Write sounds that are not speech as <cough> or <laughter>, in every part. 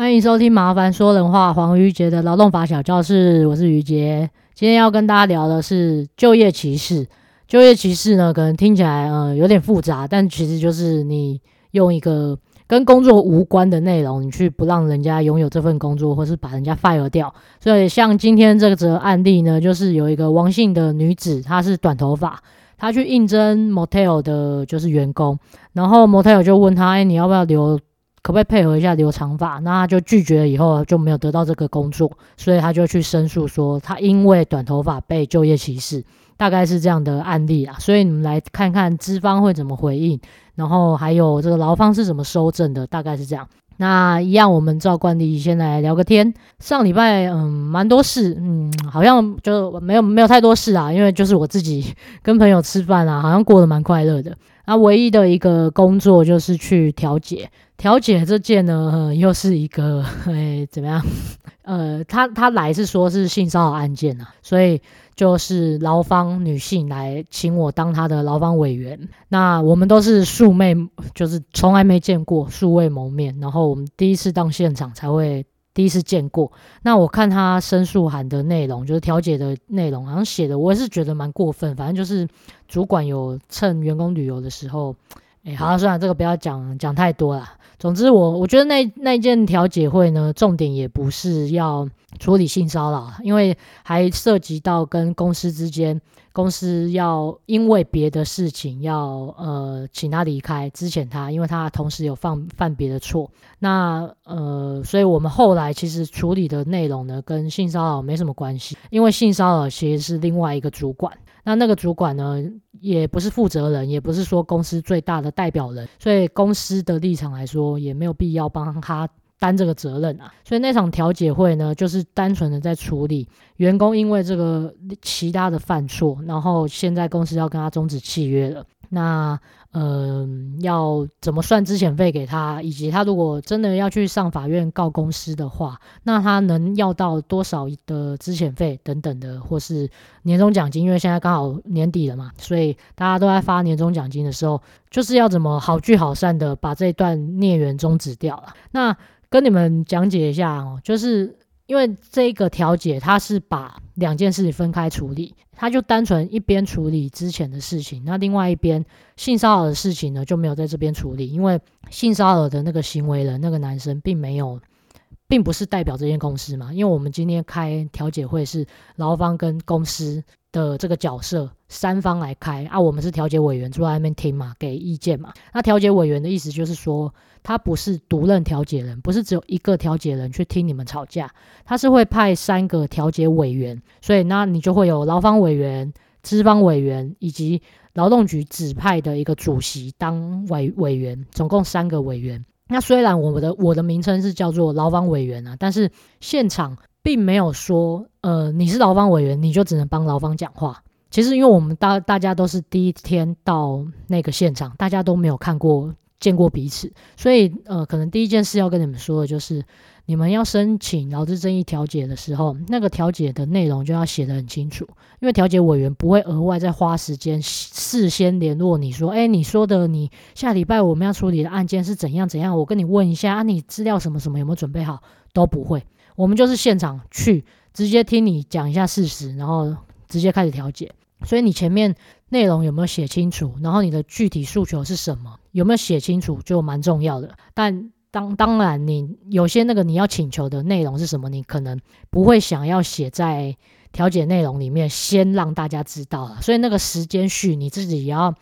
欢迎收听《麻烦说人话》黄瑜杰的劳动法小教室，我是瑜杰。今天要跟大家聊的是就业歧视。就业歧视呢，可能听起来呃有点复杂，但其实就是你用一个跟工作无关的内容，你去不让人家拥有这份工作，或是把人家 fire 掉。所以像今天这个则案例呢，就是有一个王姓的女子，她是短头发。他去应征 motel 的就是员工，然后 motel 就问他：“哎，你要不要留？可不可以配合一下留长发？”那他就拒绝了，以后就没有得到这个工作，所以他就去申诉说他因为短头发被就业歧视，大概是这样的案例啊。所以你们来看看资方会怎么回应，然后还有这个劳方是怎么收证的，大概是这样。那一样，我们照惯例先来聊个天。上礼拜，嗯，蛮多事，嗯，好像就没有没有太多事啊，因为就是我自己跟朋友吃饭啊，好像过得蛮快乐的。那唯一的一个工作就是去调解，调解这件呢，又是一个，哎，怎么样？呃，他他来是说是性骚扰案件啊，所以。就是劳方女性来请我当她的劳方委员，那我们都是素昧，就是从来没见过，素未谋面，然后我们第一次到现场才会第一次见过。那我看他申诉函的内容，就是调解的内容，好像写的我也是觉得蛮过分。反正就是主管有趁员工旅游的时候，哎，好，算了，这个不要讲讲太多了。总之我，我我觉得那那件调解会呢，重点也不是要处理性骚扰，因为还涉及到跟公司之间，公司要因为别的事情要呃请他离开，资遣他，因为他同时有犯犯别的错。那呃，所以我们后来其实处理的内容呢，跟性骚扰没什么关系，因为性骚扰其实是另外一个主管。那那个主管呢，也不是负责人，也不是说公司最大的代表人，所以公司的立场来说，也没有必要帮他担这个责任啊。所以那场调解会呢，就是单纯的在处理员工因为这个其他的犯错，然后现在公司要跟他终止契约了。那嗯、呃，要怎么算资遣费给他，以及他如果真的要去上法院告公司的话，那他能要到多少的资遣费等等的，或是年终奖金？因为现在刚好年底了嘛，所以大家都在发年终奖金的时候，就是要怎么好聚好散的把这段孽缘终止掉了。那跟你们讲解一下哦，就是。因为这个调解，他是把两件事分开处理，他就单纯一边处理之前的事情，那另外一边性骚扰的事情呢，就没有在这边处理，因为性骚扰的那个行为人那个男生并没有，并不是代表这间公司嘛，因为我们今天开调解会是劳方跟公司的这个角色三方来开啊，我们是调解委员坐在那边听嘛，给意见嘛。那调解委员的意思就是说，他不是独任调解人，不是只有一个调解人去听你们吵架，他是会派三个调解委员，所以那你就会有劳方委员、资方委员以及劳动局指派的一个主席当委委员，总共三个委员。那虽然我的我的名称是叫做劳方委员啊，但是现场。并没有说，呃，你是劳方委员，你就只能帮劳方讲话。其实，因为我们大大家都是第一天到那个现场，大家都没有看过、见过彼此，所以，呃，可能第一件事要跟你们说的就是，你们要申请劳资争议调解的时候，那个调解的内容就要写得很清楚，因为调解委员不会额外再花时间事先联络你说，哎，你说的你下礼拜我们要处理的案件是怎样怎样，我跟你问一下啊，你资料什么什么有没有准备好，都不会。我们就是现场去直接听你讲一下事实，然后直接开始调解。所以你前面内容有没有写清楚？然后你的具体诉求是什么？有没有写清楚就蛮重要的。但当当然，你有些那个你要请求的内容是什么，你可能不会想要写在调解内容里面，先让大家知道了。所以那个时间序你自己也要。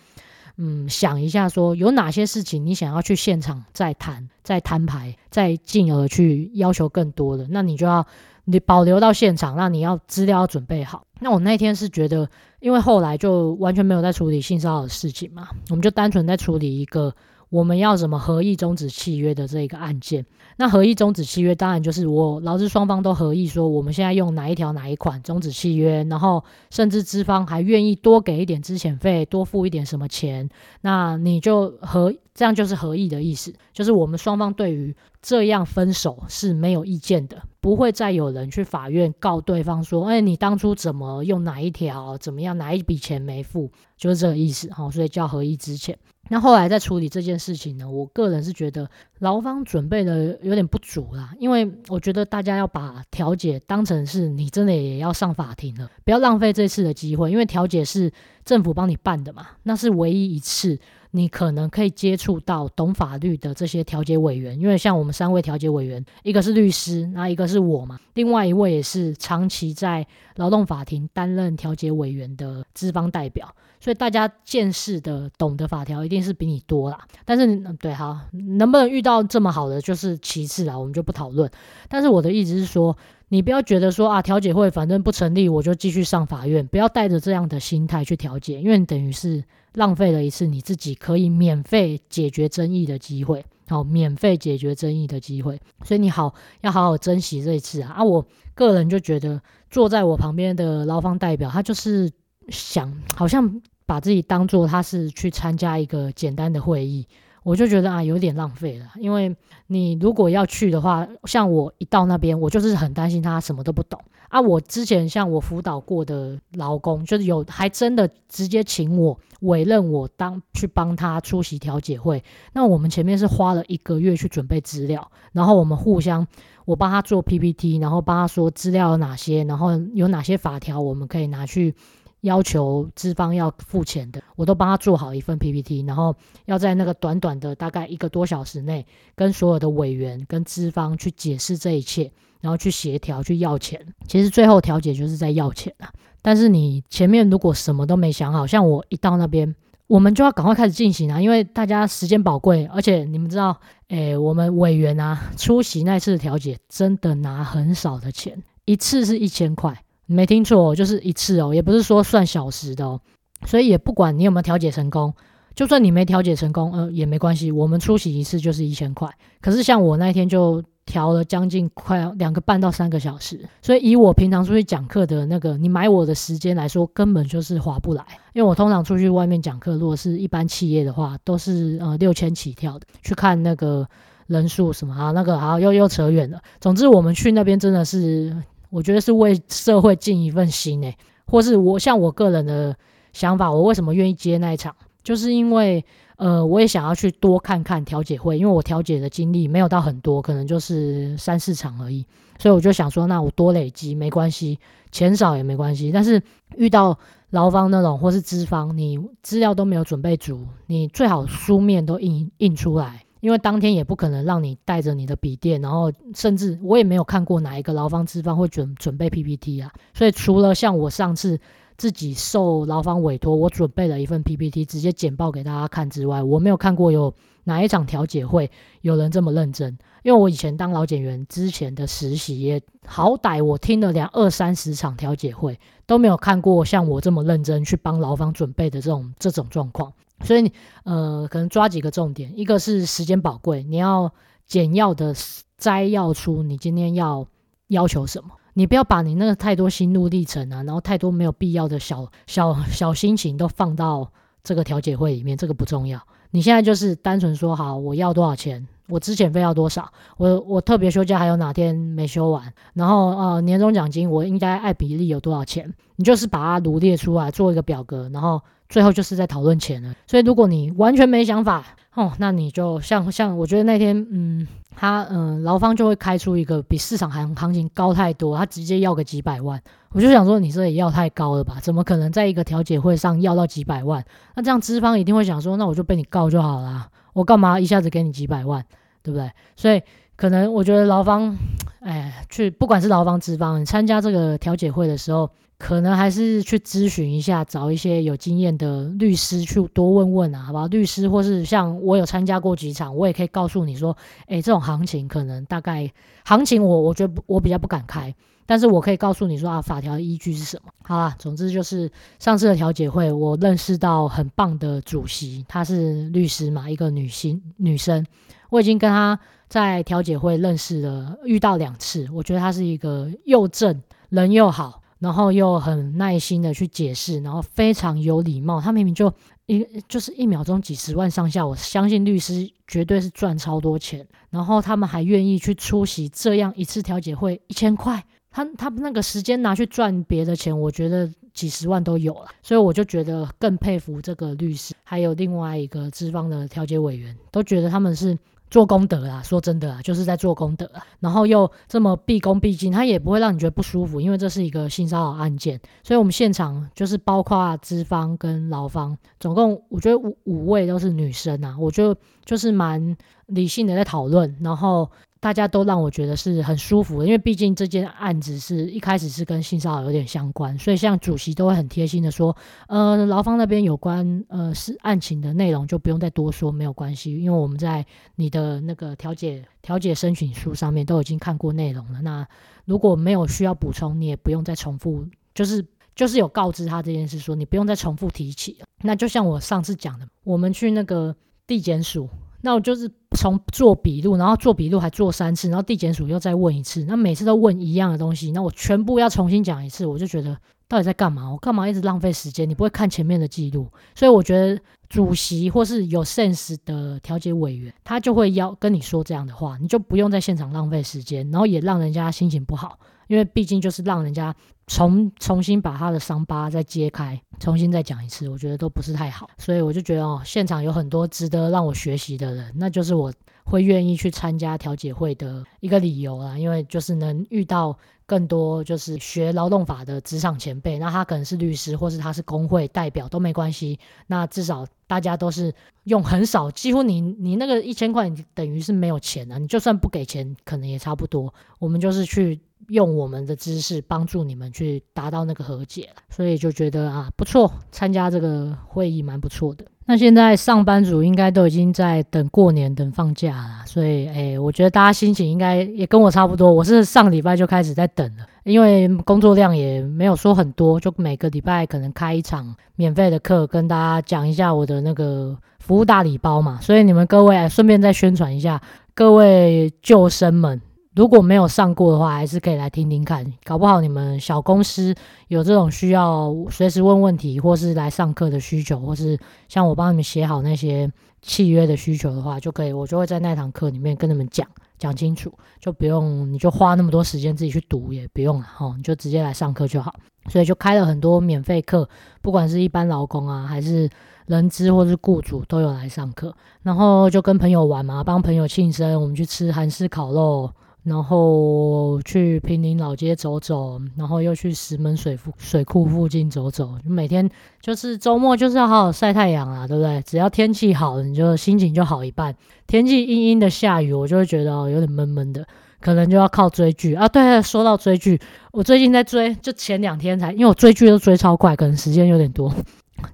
嗯，想一下，说有哪些事情你想要去现场再谈、再摊牌、再进而去要求更多的，那你就要你保留到现场，那你要资料要准备好。那我那天是觉得，因为后来就完全没有在处理性骚扰的事情嘛，我们就单纯在处理一个。我们要怎么合意终止契约的这一个案件？那合意终止契约，当然就是我劳资双方都合意说，我们现在用哪一条哪一款终止契约，然后甚至资方还愿意多给一点资遣费，多付一点什么钱，那你就合，这样就是合意的意思，就是我们双方对于这样分手是没有意见的，不会再有人去法院告对方说，哎，你当初怎么用哪一条，怎么样，哪一笔钱没付，就是这个意思哈，所以叫合意资遣。那后来在处理这件事情呢，我个人是觉得劳方准备的有点不足啦，因为我觉得大家要把调解当成是你真的也要上法庭了，不要浪费这次的机会，因为调解是政府帮你办的嘛，那是唯一一次。你可能可以接触到懂法律的这些调解委员，因为像我们三位调解委员，一个是律师，那一个是我嘛，另外一位也是长期在劳动法庭担任调解委员的资方代表，所以大家见识的、懂得法条一定是比你多啦。但是，对，好，能不能遇到这么好的就是其次啦，我们就不讨论。但是我的意思是说，你不要觉得说啊，调解会反正不成立，我就继续上法院，不要带着这样的心态去调解，因为等于是。浪费了一次你自己可以免费解决争议的机会，好，免费解决争议的机会，所以你好要好好珍惜这一次啊！啊，我个人就觉得坐在我旁边的劳方代表，他就是想好像把自己当做他是去参加一个简单的会议。我就觉得啊，有点浪费了，因为你如果要去的话，像我一到那边，我就是很担心他什么都不懂啊。我之前像我辅导过的劳工，就是有还真的直接请我委任我当去帮他出席调解会。那我们前面是花了一个月去准备资料，然后我们互相我帮他做 PPT，然后帮他说资料有哪些，然后有哪些法条我们可以拿去。要求资方要付钱的，我都帮他做好一份 PPT，然后要在那个短短的大概一个多小时内，跟所有的委员跟资方去解释这一切，然后去协调去要钱。其实最后调解就是在要钱啊。但是你前面如果什么都没想好，像我一到那边，我们就要赶快开始进行啊，因为大家时间宝贵，而且你们知道，诶，我们委员啊出席那次调解，真的拿很少的钱，一次是一千块。没听错，就是一次哦，也不是说算小时的哦，所以也不管你有没有调解成功，就算你没调解成功，呃，也没关系，我们出席一次就是一千块。可是像我那天就调了将近快两个半到三个小时，所以以我平常出去讲课的那个你买我的时间来说，根本就是划不来。因为我通常出去外面讲课，如果是一般企业的话，都是呃六千起跳的，去看那个人数什么啊，那个啊又又扯远了。总之我们去那边真的是。我觉得是为社会尽一份心诶，或是我像我个人的想法，我为什么愿意接那一场，就是因为呃，我也想要去多看看调解会，因为我调解的经历没有到很多，可能就是三四场而已，所以我就想说，那我多累积没关系，钱少也没关系，但是遇到劳方那种或是资方，你资料都没有准备足，你最好书面都印印出来。因为当天也不可能让你带着你的笔电，然后甚至我也没有看过哪一个劳方资方会准准备 PPT 啊，所以除了像我上次自己受劳方委托，我准备了一份 PPT 直接简报给大家看之外，我没有看过有哪一场调解会有人这么认真。因为我以前当劳检员之前的实习也好歹我听了两二三十场调解会，都没有看过像我这么认真去帮劳方准备的这种这种状况。所以，呃，可能抓几个重点，一个是时间宝贵，你要简要的摘要出你今天要要求什么，你不要把你那个太多心路历程啊，然后太多没有必要的小小小心情都放到这个调解会里面，这个不重要。你现在就是单纯说好我要多少钱，我之前费要多少，我我特别休假还有哪天没休完，然后呃年终奖金我应该按比例有多少钱，你就是把它罗列出来做一个表格，然后。最后就是在讨论钱了，所以如果你完全没想法哦，那你就像像我觉得那天，嗯，他嗯劳方就会开出一个比市场行行情高太多，他直接要个几百万，我就想说你这也要太高了吧？怎么可能在一个调解会上要到几百万？那这样资方一定会想说，那我就被你告就好了，我干嘛一下子给你几百万，对不对？所以可能我觉得劳方，哎，去不管是劳方资方，你参加这个调解会的时候。可能还是去咨询一下，找一些有经验的律师去多问问啊，好不好？律师或是像我有参加过几场，我也可以告诉你说，诶，这种行情可能大概行情我我觉得我比较不敢开，但是我可以告诉你说啊，法条依据是什么？好啦，总之就是上次的调解会，我认识到很棒的主席，她是律师嘛，一个女性女生，我已经跟她在调解会认识了，遇到两次，我觉得她是一个又正人又好。然后又很耐心的去解释，然后非常有礼貌。他明明就一就是一秒钟几十万上下，我相信律师绝对是赚超多钱。然后他们还愿意去出席这样一次调解会，一千块，他他那个时间拿去赚别的钱，我觉得几十万都有了，所以我就觉得更佩服这个律师，还有另外一个资方的调解委员，都觉得他们是。做功德啊，说真的啊，就是在做功德啊，然后又这么毕恭毕敬，他也不会让你觉得不舒服，因为这是一个性骚扰案件，所以我们现场就是包括资方跟劳方，总共我觉得五五位都是女生啊，我就就是蛮理性的在讨论，然后。大家都让我觉得是很舒服的，因为毕竟这件案子是一开始是跟性骚扰有点相关，所以像主席都会很贴心的说，呃，劳方那边有关呃是案情的内容就不用再多说，没有关系，因为我们在你的那个调解调解申请书上面都已经看过内容了。那如果没有需要补充，你也不用再重复，就是就是有告知他这件事，说你不用再重复提起。那就像我上次讲的，我们去那个地检署。那我就是从做笔录，然后做笔录还做三次，然后地检署又再问一次，那每次都问一样的东西，那我全部要重新讲一次，我就觉得到底在干嘛？我干嘛一直浪费时间？你不会看前面的记录，所以我觉得主席或是有 sense 的调解委员，他就会要跟你说这样的话，你就不用在现场浪费时间，然后也让人家心情不好。因为毕竟就是让人家重重新把他的伤疤再揭开，重新再讲一次，我觉得都不是太好，所以我就觉得哦，现场有很多值得让我学习的人，那就是我会愿意去参加调解会的一个理由啦。因为就是能遇到更多就是学劳动法的职场前辈，那他可能是律师，或是他是工会代表都没关系，那至少大家都是用很少，几乎你你那个一千块，等于是没有钱了，你就算不给钱，可能也差不多。我们就是去。用我们的知识帮助你们去达到那个和解，所以就觉得啊不错，参加这个会议蛮不错的。那现在上班族应该都已经在等过年、等放假了，所以诶，我觉得大家心情应该也跟我差不多。我是上礼拜就开始在等了，因为工作量也没有说很多，就每个礼拜可能开一场免费的课，跟大家讲一下我的那个服务大礼包嘛。所以你们各位顺便再宣传一下，各位救生们。如果没有上过的话，还是可以来听听看。搞不好你们小公司有这种需要随时问问题，或是来上课的需求，或是像我帮你们写好那些契约的需求的话，就可以，我就会在那堂课里面跟你们讲讲清楚，就不用你就花那么多时间自己去读，也不用了哈，你就直接来上课就好。所以就开了很多免费课，不管是一般劳工啊，还是人资或是雇主都有来上课，然后就跟朋友玩嘛，帮朋友庆生，我们去吃韩式烤肉。然后去平林老街走走，然后又去石门水库水库附近走走。每天就是周末就是要好好晒太阳啊，对不对？只要天气好，你就心情就好一半。天气阴阴的下雨，我就会觉得有点闷闷的，可能就要靠追剧啊。对，说到追剧，我最近在追，就前两天才，因为我追剧都追超快，可能时间有点多，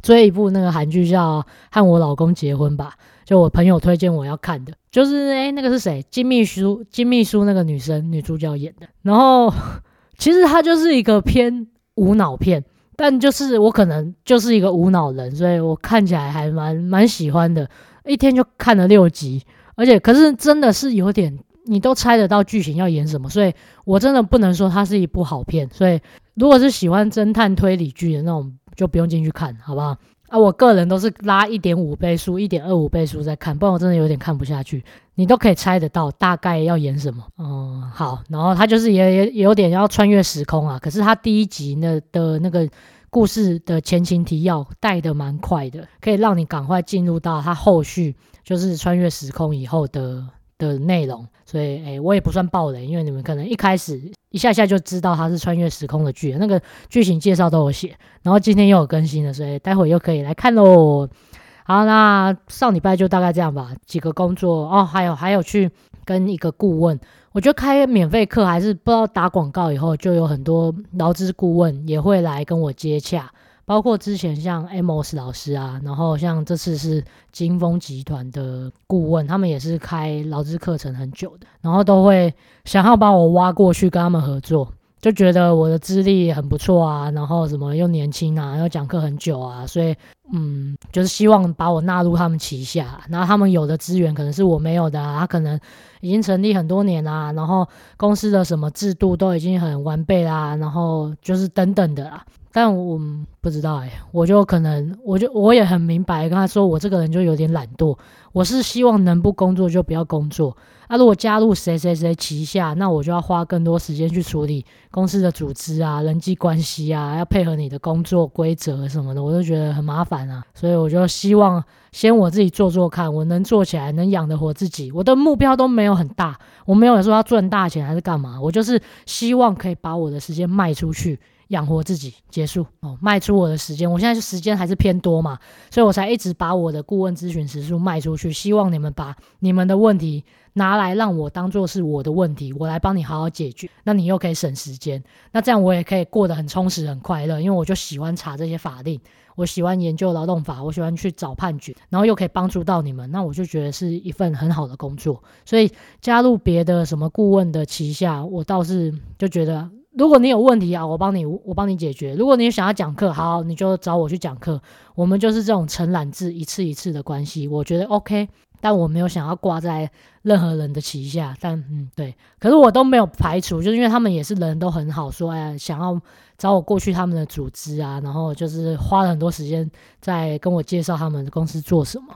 追一部那个韩剧叫《和我老公结婚吧》。就我朋友推荐我要看的，就是诶，那个是谁？金秘书，金秘书那个女生女主角演的。然后 <laughs> 其实它就是一个偏无脑片，但就是我可能就是一个无脑人，所以我看起来还蛮蛮喜欢的。一天就看了六集，而且可是真的是有点，你都猜得到剧情要演什么，所以我真的不能说它是一部好片。所以如果是喜欢侦探推理剧的那种，就不用进去看，好不好？啊，我个人都是拉一点五倍速、一点二五倍速在看，不然我真的有点看不下去。你都可以猜得到大概要演什么，嗯，好。然后他就是也也有点要穿越时空啊，可是他第一集呢的那个故事的前情提要带得蛮快的，可以让你赶快进入到他后续就是穿越时空以后的的内容。所以，诶、我也不算爆雷，因为你们可能一开始一下下就知道它是穿越时空的剧，那个剧情介绍都有写。然后今天又有更新了，所以待会又可以来看喽。好，那上礼拜就大概这样吧，几个工作哦，还有还有去跟一个顾问，我觉得开免费课还是不知道打广告以后，就有很多劳资顾问也会来跟我接洽。包括之前像 Amos 老师啊，然后像这次是金峰集团的顾问，他们也是开劳资课程很久的，然后都会想要把我挖过去跟他们合作，就觉得我的资历很不错啊，然后什么又年轻啊，又讲课很久啊，所以嗯，就是希望把我纳入他们旗下，然后他们有的资源可能是我没有的啊，他可能已经成立很多年啦，然后公司的什么制度都已经很完备啦，然后就是等等的啦。但我不知道哎、我就可能，我就我也很明白，跟他说，我这个人就有点懒惰，我是希望能不工作就不要工作。那、如果加入谁谁谁旗下，那我就要花更多时间去处理公司的组织啊、人际关系啊，要配合你的工作规则什么的，我就觉得很麻烦啊。所以我就希望先我自己做做看，我能做起来，能养得活自己。我的目标都没有很大，我没有说要赚大钱还是干嘛，我就是希望可以把我的时间卖出去。养活自己，结束哦，卖出我的时间。我现在时间还是偏多嘛，所以我才一直把我的顾问咨询时数卖出去，希望你们把你们的问题拿来让我当做是我的问题，我来帮你好好解决。那你又可以省时间，那这样我也可以过得很充实、很快乐，因为我就喜欢查这些法令，我喜欢研究劳动法，我喜欢去找判决，然后又可以帮助到你们，那我就觉得是一份很好的工作。所以加入别的什么顾问的旗下，我倒是就觉得。如果你有问题啊，我帮你，我帮你解决。如果你想要讲课，好，你就找我去讲课。我们就是这种承揽制，一次一次的关系，我觉得 OK。但我没有想要挂在任何人的旗下。但嗯，对，可是我都没有排除，就是因为他们也是人都很好，说哎，想要找我过去他们的组织啊，然后就是花了很多时间在跟我介绍他们公司做什么。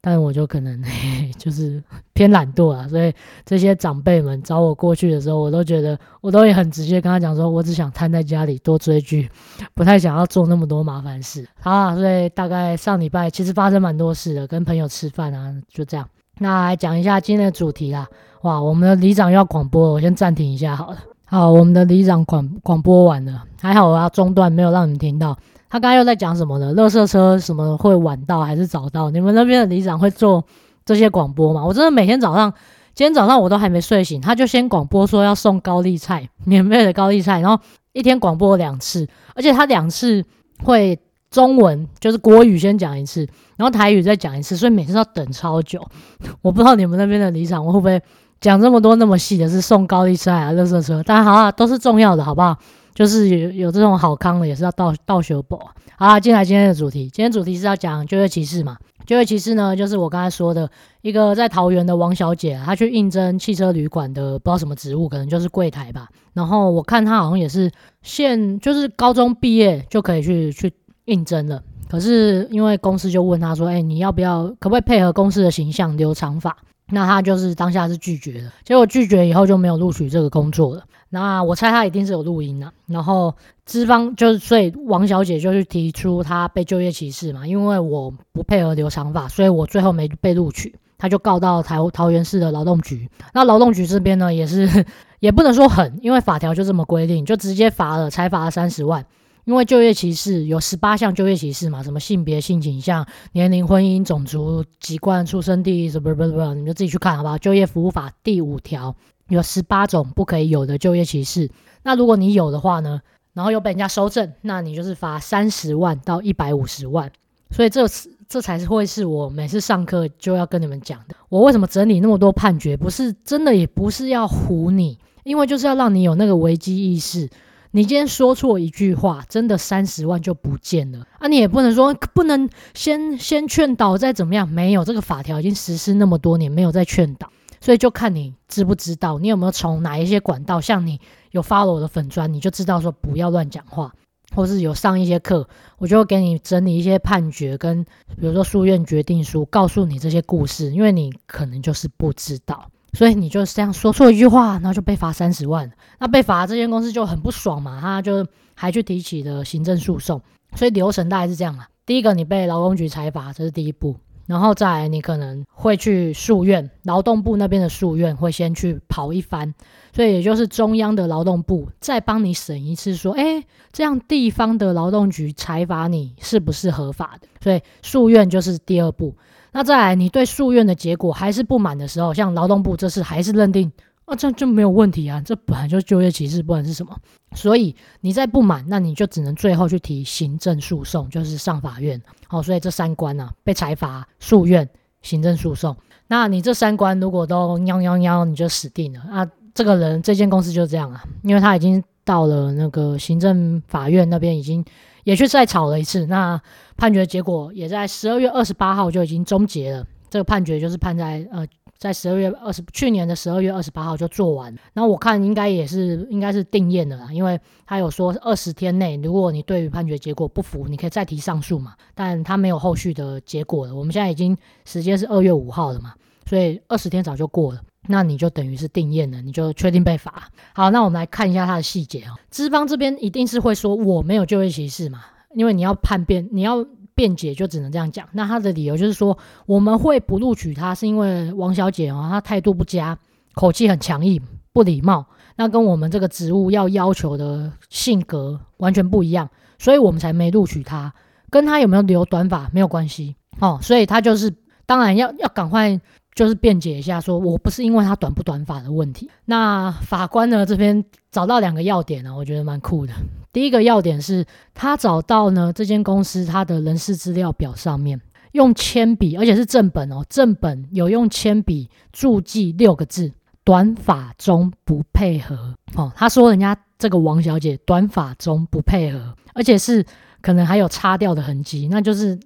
但我就可能 <laughs> 嘿就是偏懒惰啊，所以这些长辈们找我过去的时候，我都觉得我都会很直接跟他讲说，我只想瘫在家里多追剧，不太想要做那么多麻烦事。好啊，所以大概上礼拜其实发生蛮多事的，跟朋友吃饭啊，就这样。那来讲一下今天的主题啦。哇，我们的里长要广播，我先暂停一下好了。好，我们的里长广广播完了，还好我要中断，没有让你们听到。他刚刚又在讲什么呢？垃圾车什么会晚到还是早到？你们那边的里长会做这些广播吗？我真的每天早上，今天早上我都还没睡醒，他就先广播说要送高丽菜，免费的高丽菜，然后一天广播两次，而且他两次会中文就是国语先讲一次，然后台语再讲一次，所以每次要等超久。<laughs> 我不知道你们那边的里长会不会讲这么多那么细的，是送高丽菜啊，垃圾车，但好啊，都是重要的，好不好？就是有有这种好康的，也是要到到修补。好啦，进来今天的主题。今天主题是要讲就业歧视嘛？就业歧视呢，就是我刚才说的一个在桃园的王小姐，她去应征汽车旅馆的不知道什么职务，可能就是柜台吧。然后我看她好像也是现就是高中毕业就可以去去应征了。可是因为公司就问她说：“哎，你要不要可不可以配合公司的形象留长发？”那他就是当下是拒绝的。结果拒绝以后就没有录取这个工作了。那我猜他一定是有录音的，然后资方就是，所以王小姐就去提出她被就业歧视嘛，因为我不配合留长发，所以我最后没被录取，他就告到台桃园市的劳动局。那劳动局这边呢，也是 <laughs> 也不能说狠，因为法条就这么规定，就直接罚了，才罚了三十万。因为就业歧视有十八项就业歧视嘛，什么性别、性倾向、年龄、婚姻、种族、籍贯、出生地，什么不不不，你们就自己去看好不好？就业服务法第五条。有十八种不可以有的就业歧视，那如果你有的话呢，然后又被人家收证，那你就是罚三十万到一百五十万。所以这这才是会是我每次上课就要跟你们讲的。我为什么整理那么多判决？不是真的，也不是要唬你，因为就是要让你有那个危机意识。你今天说错一句话，真的三十万就不见了啊！你也不能说不能先先劝导再怎么样，没有这个法条已经实施那么多年，没有再劝导。所以就看你知不知道，你有没有从哪一些管道，像你有发了我的粉砖，你就知道说不要乱讲话，或是有上一些课，我就会给你整理一些判决跟比如说诉愿决定书，告诉你这些故事，因为你可能就是不知道，所以你就是这样说错一句话，然后就被罚三十万，那被罚这间公司就很不爽嘛，他就还去提起了行政诉讼，所以流程大概是这样啊，第一个你被劳工局裁罚，这是第一步。然后再来，你可能会去诉愿，劳动部那边的诉愿会先去跑一番，所以也就是中央的劳动部再帮你审一次，说，哎，这样地方的劳动局裁罚你是不是合法的？所以诉愿就是第二步。那再来，你对诉愿的结果还是不满的时候，像劳动部这次还是认定。那、啊、这就没有问题啊，这本来就是就业歧视，不管是什么。所以你再不满，那你就只能最后去提行政诉讼，就是上法院。好，所以这三关啊，被裁罚、诉愿、行政诉讼。那你这三关如果都喵喵喵，你就死定了。啊，这个人这间公司就这样啊，因为他已经到了那个行政法院那边，已经也去再吵了一次。那判决结果也在十二月二十八号就已经终结了。这个判决就是判在呃。在十二月二十，去年的十二月二十八号就做完。那我看应该也是应该是定验的啦，因为他有说二十天内，如果你对于判决结果不服，你可以再提上诉嘛。但他没有后续的结果了。我们现在已经时间是二月五号了嘛，所以二十天早就过了。那你就等于是定验了，你就确定被罚。好，那我们来看一下它的细节啊。资方这边一定是会说我没有就业歧视嘛，因为你要叛辩，你要辩解就只能这样讲。那他的理由就是说我们会不录取他，是因为王小姐啊，她态度不佳，口气很强硬，不礼貌，那跟我们这个职务要要求的性格完全不一样，所以我们才没录取她。跟她有没有留短发没有关系哦，所以她就是当然要要赶快。就是辩解一下，说我不是因为他短不短发的问题。那法官呢这边找到两个要点呢，我觉得蛮酷的。第一个要点是他找到呢这间公司他的人事资料表上面用铅笔，而且是正本哦，正本有用铅笔注记六个字：短发中不配合。哦，他说人家这个王小姐短发中不配合，而且是。可能还有擦掉的痕迹，那就是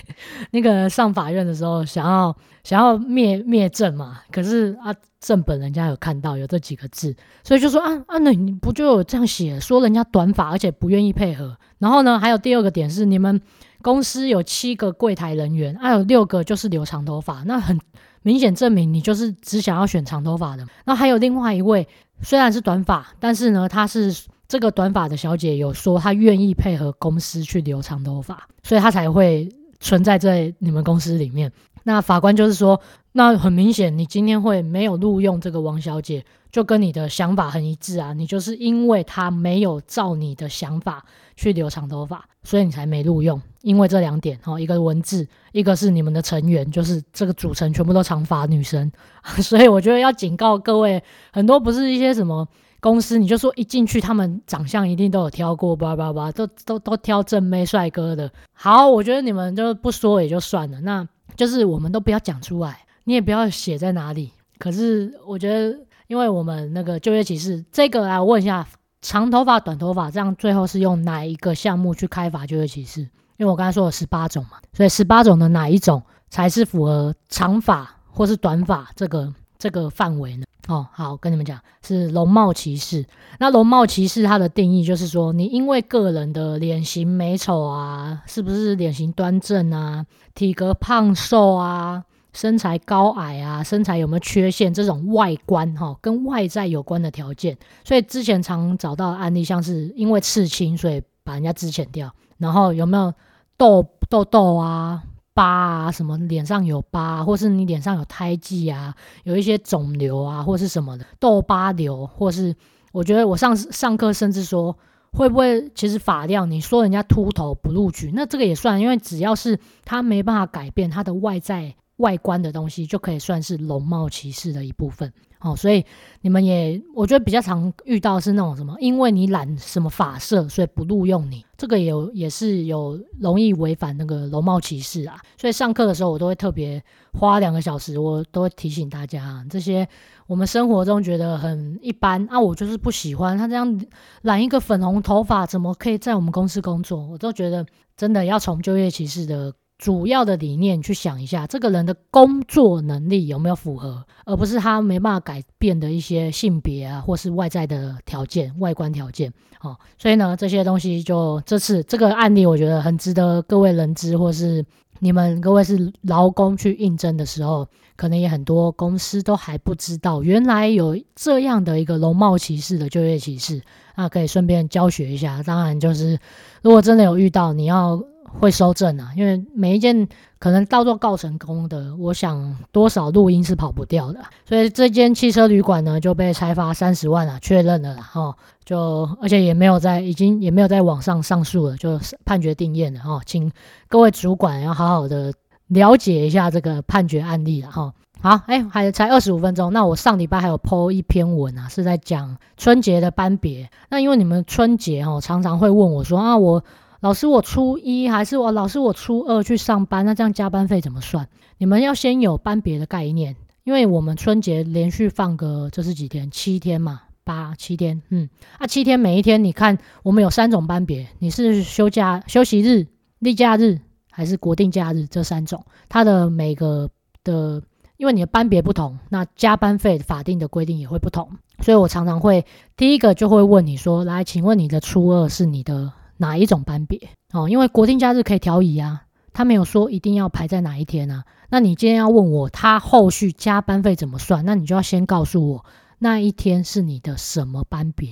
<laughs> 那个上法院的时候想要想要灭灭证嘛，可是啊正本人家有看到有这几个字，所以就说啊啊那你不就有这样写说人家短发而且不愿意配合，然后呢还有第二个点是你们公司有七个柜台人员，还、啊、有六个就是留长头发，那很明显证明你就是只想要选长头发的。那还有另外一位虽然是短发，但是呢他是。这个短发的小姐有说她愿意配合公司去留长头发，所以她才会存在在你们公司里面。那法官就是说，那很明显你今天会没有录用这个王小姐，就跟你的想法很一致啊。你就是因为她没有照你的想法去留长头发，所以你才没录用。因为这两点哦，一个文字，一个是你们的成员，就是这个组成全部都长发女生，<laughs> 所以我觉得要警告各位，很多不是一些什么。公司你就说一进去，他们长相一定都有挑过，叭叭叭，都都都挑正妹帅哥的。好，我觉得你们就不说也就算了，那就是我们都不要讲出来，你也不要写在哪里。可是我觉得，因为我们那个就业歧视这个来，问一下，长头发、短头发，这样最后是用哪一个项目去开发就业歧视？因为我刚才说了十八种嘛，所以十八种的哪一种才是符合长发或是短发这个这个范围呢？哦，好，跟你们讲是容貌歧视。那容貌歧视它的定义就是说，你因为个人的脸型美丑啊，是不是脸型端正啊，体格胖瘦啊，身材高矮啊，身材有没有缺陷这种外观哈、哦，跟外在有关的条件。所以之前常找到案例，像是因为刺青，所以把人家肢遣掉，然后有没有痘痘痘啊？疤啊，什么脸上有疤，或是你脸上有胎记啊，有一些肿瘤啊，或是什么的痘疤瘤，或是我觉得我上上课甚至说会不会其实发量，你说人家秃头不录取，那这个也算，因为只要是他没办法改变他的外在外观的东西，就可以算是容貌歧视的一部分。哦，所以你们也，我觉得比较常遇到是那种什么，因为你染什么发色，所以不录用你，这个也有也是有容易违反那个容貌歧视啊。所以上课的时候，我都会特别花两个小时，我都会提醒大家啊，这些我们生活中觉得很一般啊，我就是不喜欢他这样染一个粉红头发，怎么可以在我们公司工作？我都觉得真的要从就业歧视的。主要的理念去想一下，这个人的工作能力有没有符合，而不是他没办法改变的一些性别啊，或是外在的条件、外观条件。哦，所以呢，这些东西就这次这个案例，我觉得很值得各位人知，或是你们各位是劳工去应征的时候，可能也很多公司都还不知道，原来有这样的一个容貌歧视的就业歧视，那可以顺便教学一下。当然，就是如果真的有遇到，你要。会收证啊，因为每一件可能到做告成功的，我想多少录音是跑不掉的，所以这间汽车旅馆呢就被裁罚三十万了，确认了啦，哈，就而且也没有在，已经也没有在网上上诉了，就判决定验了哈，请各位主管要好好的了解一下这个判决案例了哈。好，哎，还才二十五分钟，那我上礼拜还有 po 一篇文啊，是在讲春节的班别，那因为你们春节哈常常会问我说啊我。老师，我初一还是我老师，我初二去上班，那这样加班费怎么算？你们要先有班别的概念，因为我们春节连续放个这是几天？七天嘛，八七天，嗯，啊七天每一天，你看我们有三种班别，你是休假、休息日、例假日还是国定假日？这三种，它的每个的因为你的班别不同，那加班费法定的规定也会不同，所以我常常会第一个就会问你说，来，请问你的初二是你的哪一种班别？哦，因为国定假日可以调移啊，他没有说一定要排在哪一天啊。那你今天要问我他后续加班费怎么算，那你就要先告诉我那一天是你的什么班别。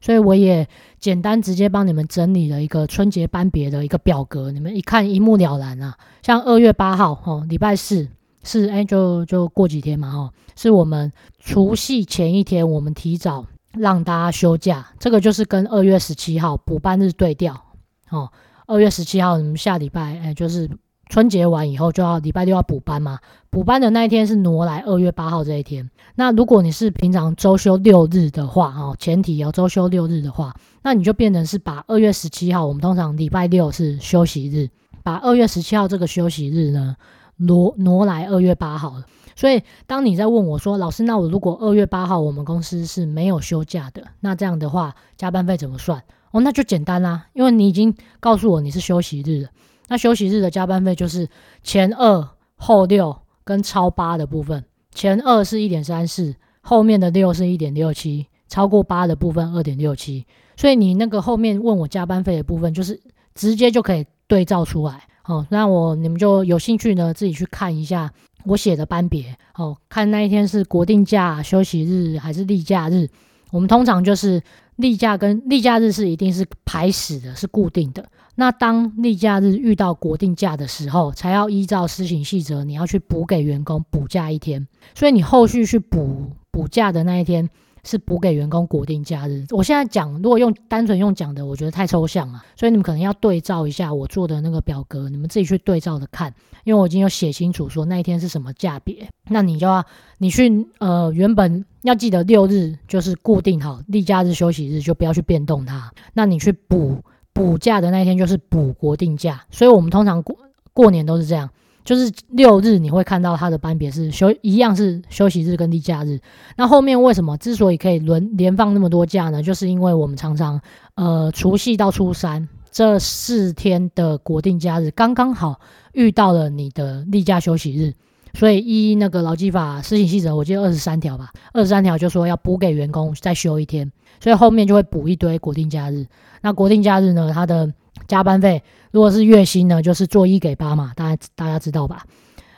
所以我也简单直接帮你们整理了一个春节班别的一个表格，你们一看一目了然啊。像二月八号哦，礼拜四是哎，就就过几天嘛哈，是我们除夕前一天，我们提早让大家休假，这个就是跟二月十七号补班日对调哦。二月十七号，你们下礼拜哎，就是。春节完以后就要礼拜六要补班嘛，补班的那一天是挪来二月八号这一天。那如果你是平常周休六日的话，哦，前提要周休六日的话，那你就变成是把二月十七号，我们通常礼拜六是休息日，把二月十七号这个休息日呢挪挪来二月八号了。所以当你在问我说，老师，那我如果二月八号我们公司是没有休假的，那这样的话加班费怎么算？哦，那就简单啦，因为你已经告诉我你是休息日了。那休息日的加班费就是前二后六跟超八的部分，前二是一点三四，后面的六是一点六七，超过八的部分二点六七。所以你那个后面问我加班费的部分，就是直接就可以对照出来。哦，那我你们就有兴趣呢，自己去看一下我写的班别。哦，看那一天是国定假、休息日还是例假日。我们通常就是例假跟例假日是一定是排死的，是固定的。那当例假日遇到国定假的时候，才要依照施行细则，你要去补给员工补假一天。所以你后续去补补假的那一天，是补给员工国定假日。我现在讲，如果用单纯用讲的，我觉得太抽象了，所以你们可能要对照一下我做的那个表格，你们自己去对照着看，因为我已经有写清楚说那一天是什么价别。那你就要你去呃原本要记得六日就是固定好例假日休息日，就不要去变动它。那你去补。补假的那一天就是补国定假，所以我们通常过过年都是这样，就是六日你会看到他的班别是休一样是休息日跟例假日。那后面为什么之所以可以轮连放那么多假呢？就是因为我们常常呃除夕到初三这四天的国定假日刚刚好遇到了你的例假休息日。所以依那个劳基法施行细则，我记得二十三条吧，二十三条就说要补给员工再休一天，所以后面就会补一堆国定假日。那国定假日呢，它的加班费如果是月薪呢，就是做一给八嘛，大家大家知道吧？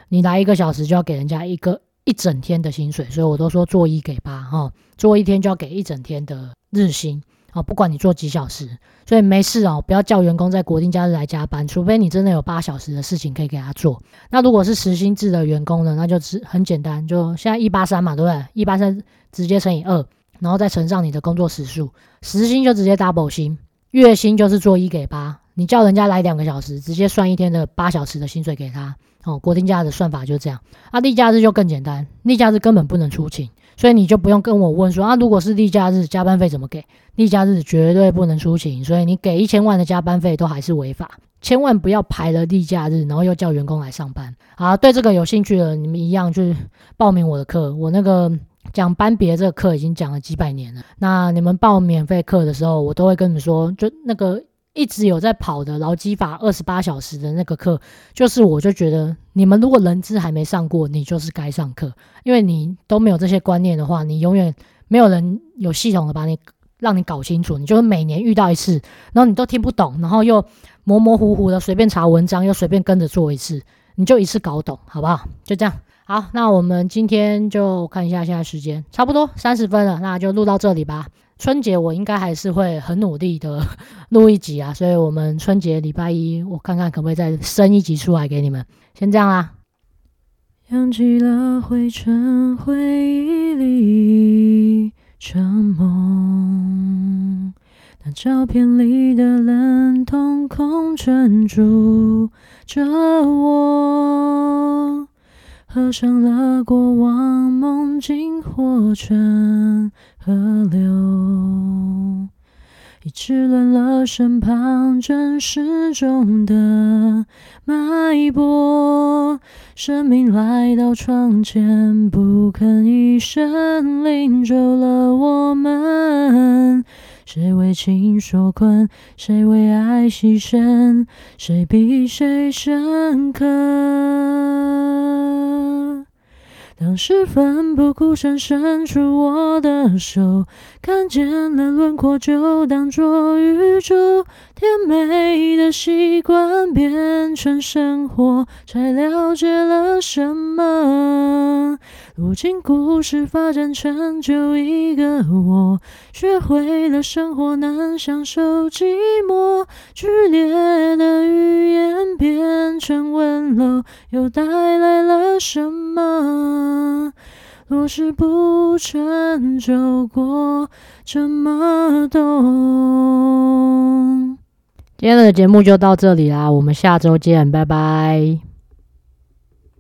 你来一个小时就要给人家一个一整天的薪水，所以我都说做一给八哈，做一天就要给一整天的日薪。啊，不管你做几小时，所以没事哦，不要叫员工在国定假日来加班，除非你真的有八小时的事情可以给他做。那如果是时薪制的员工呢，那就是很简单，就现在一八三嘛，对不对？一八三直接乘以二，然后再乘上你的工作时数，时薪就直接 double 薪，月薪就是做一给八，你叫人家来两个小时，直接算一天的八小时的薪水给他。哦，国定假日的算法就这样。啊，例假日就更简单，例假日根本不能出勤。所以你就不用跟我问说啊，如果是例假日加班费怎么给？例假日绝对不能出勤，所以你给一千万的加班费都还是违法。千万不要排了例假日，然后又叫员工来上班。好，对这个有兴趣的，你们一样去报名我的课。我那个讲班别这个课已经讲了几百年了。那你们报免费课的时候，我都会跟你们说，就那个。一直有在跑的劳基法二十八小时的那个课，就是我就觉得你们如果人资还没上过，你就是该上课，因为你都没有这些观念的话，你永远没有人有系统的把你让你搞清楚，你就是每年遇到一次，然后你都听不懂，然后又模模糊糊的随便查文章，又随便跟着做一次，你就一次搞懂，好不好？就这样。好，那我们今天就看一下现在时间，差不多三十分了，那就录到这里吧。春节我应该还是会很努力的 <laughs> 录一集啊，所以我们春节礼拜一我看看可不可以再生一集出来给你们。先这样啦。扬起了灰尘，回忆里成梦。那照片里的冷瞳孔 tren 住着我。合上了过往梦境，化成河流，已滞乱了身旁正时钟的脉搏。生命来到窗前，不吭一声，领走了我们。谁为情所困？谁为爱牺牲？谁比谁深刻？当时奋不顾身伸出我的手，看见了轮廓就当作宇宙。甜美的习惯变成生活，才了解了什么。如今故事发展成就一个我，学会了生活难享受寂寞。剧烈的语言变成温柔，又带来了什么？若是不曾走过，怎么懂？今天的节目就到这里啦，我们下周见，拜拜。